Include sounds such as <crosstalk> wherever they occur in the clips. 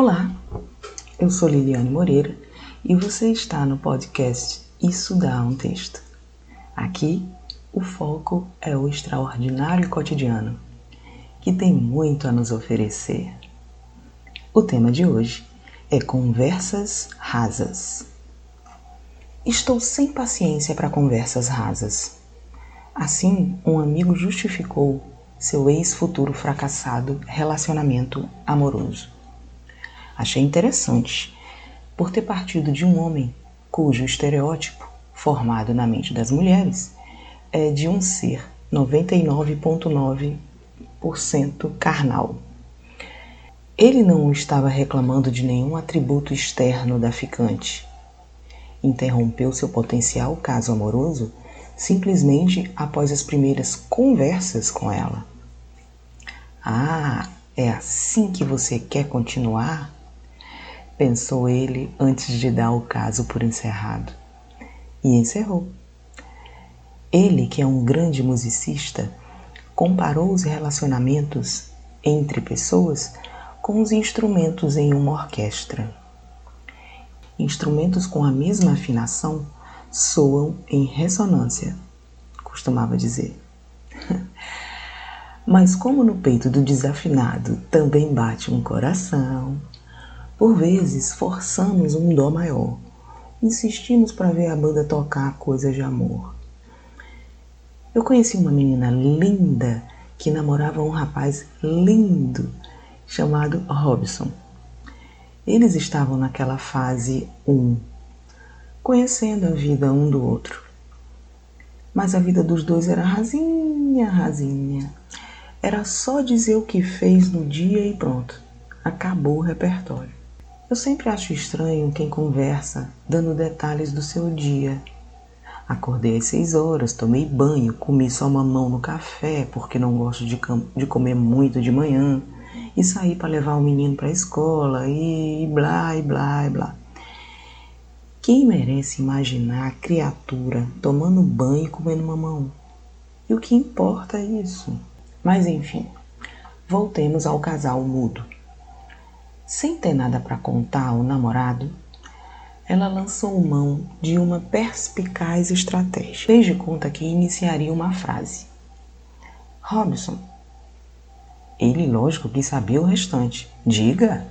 Olá, eu sou Liliane Moreira e você está no podcast Isso Dá um Texto. Aqui, o foco é o extraordinário cotidiano, que tem muito a nos oferecer. O tema de hoje é conversas rasas. Estou sem paciência para conversas rasas. Assim, um amigo justificou seu ex-futuro fracassado relacionamento amoroso. Achei interessante, por ter partido de um homem cujo estereótipo, formado na mente das mulheres, é de um ser 99,9% carnal. Ele não estava reclamando de nenhum atributo externo da ficante. Interrompeu seu potencial caso amoroso simplesmente após as primeiras conversas com ela. Ah, é assim que você quer continuar? Pensou ele antes de dar o caso por encerrado. E encerrou. Ele, que é um grande musicista, comparou os relacionamentos entre pessoas com os instrumentos em uma orquestra. Instrumentos com a mesma afinação soam em ressonância, costumava dizer. <laughs> Mas como no peito do desafinado também bate um coração, por vezes forçamos um dó maior, insistimos para ver a banda tocar coisas de amor. Eu conheci uma menina linda que namorava um rapaz lindo chamado Robson. Eles estavam naquela fase 1, um, conhecendo a vida um do outro. Mas a vida dos dois era rasinha, rasinha. Era só dizer o que fez no dia e pronto. Acabou o repertório. Eu sempre acho estranho quem conversa dando detalhes do seu dia. Acordei às seis horas, tomei banho, comi só mamão no café porque não gosto de, de comer muito de manhã e saí para levar o menino para a escola e blá e blá e blá. Quem merece imaginar a criatura tomando banho e comendo mamão? E o que importa é isso? Mas enfim, voltemos ao casal mudo. Sem ter nada para contar ao namorado, ela lançou mão de uma perspicaz estratégia. Fez de conta que iniciaria uma frase. Robson. Ele, lógico, que sabia o restante. Diga.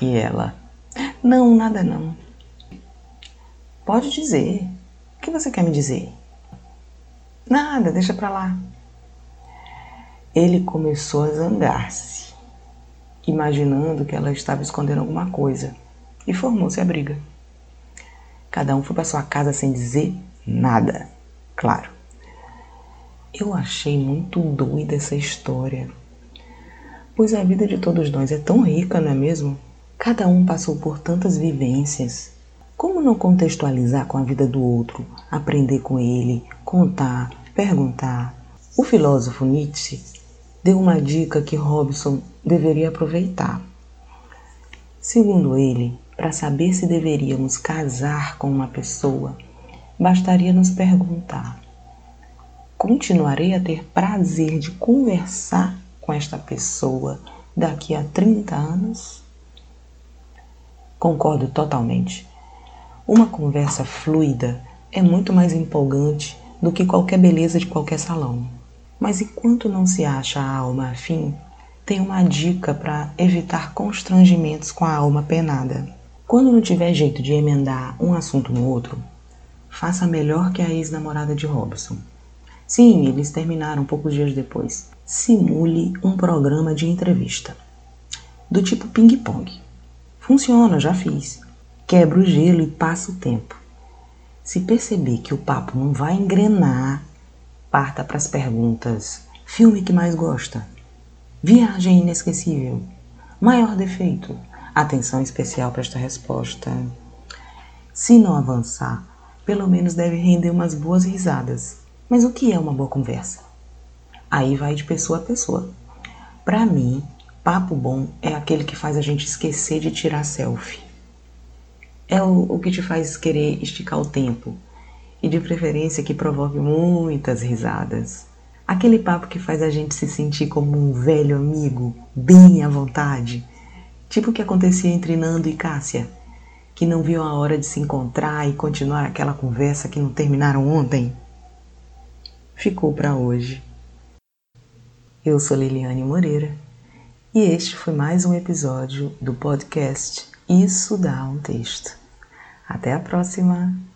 E ela. Não, nada não. Pode dizer. O que você quer me dizer? Nada, deixa pra lá. Ele começou a zangar-se, imaginando que ela estava escondendo alguma coisa, e formou-se a briga. Cada um foi para sua casa sem dizer nada, claro. Eu achei muito doida essa história, pois a vida de todos nós é tão rica, não é mesmo? Cada um passou por tantas vivências como não contextualizar com a vida do outro, aprender com ele, contar, perguntar? O filósofo Nietzsche deu uma dica que Robson deveria aproveitar. Segundo ele, para saber se deveríamos casar com uma pessoa, bastaria nos perguntar: continuarei a ter prazer de conversar com esta pessoa daqui a 30 anos? Concordo totalmente. Uma conversa fluida é muito mais empolgante do que qualquer beleza de qualquer salão. Mas enquanto não se acha a alma afim, tem uma dica para evitar constrangimentos com a alma penada. Quando não tiver jeito de emendar um assunto no outro, faça melhor que a ex-namorada de Robson. Sim, eles terminaram poucos dias depois. Simule um programa de entrevista. Do tipo ping-pong. Funciona, já fiz. Quebra o gelo e passa o tempo. Se perceber que o papo não vai engrenar, parta para as perguntas: filme que mais gosta? Viagem inesquecível? Maior defeito? Atenção especial para esta resposta. Se não avançar, pelo menos deve render umas boas risadas. Mas o que é uma boa conversa? Aí vai de pessoa a pessoa. Para mim, papo bom é aquele que faz a gente esquecer de tirar selfie é o, o que te faz querer esticar o tempo e de preferência que provoque muitas risadas. Aquele papo que faz a gente se sentir como um velho amigo, bem à vontade, Tipo o que acontecia entre Nando e Cássia, que não viam a hora de se encontrar e continuar aquela conversa que não terminaram ontem. Ficou para hoje. Eu sou Liliane Moreira e este foi mais um episódio do podcast Isso Dá um Texto. Até a próxima!